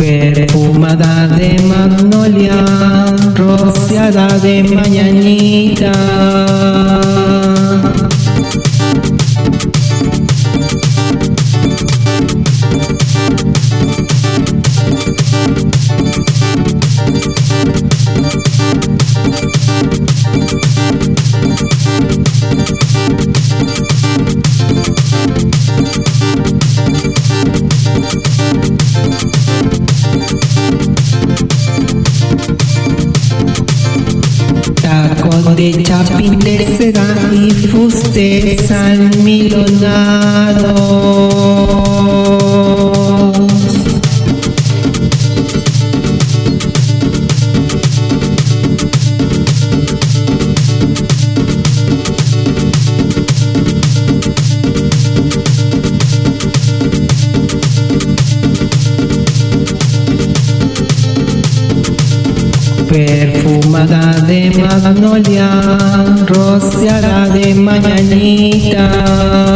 perfumada de magnolia, rociada de mañanita. De chapín de seda y fustes perfumada de magnolia, rociada de mañanita.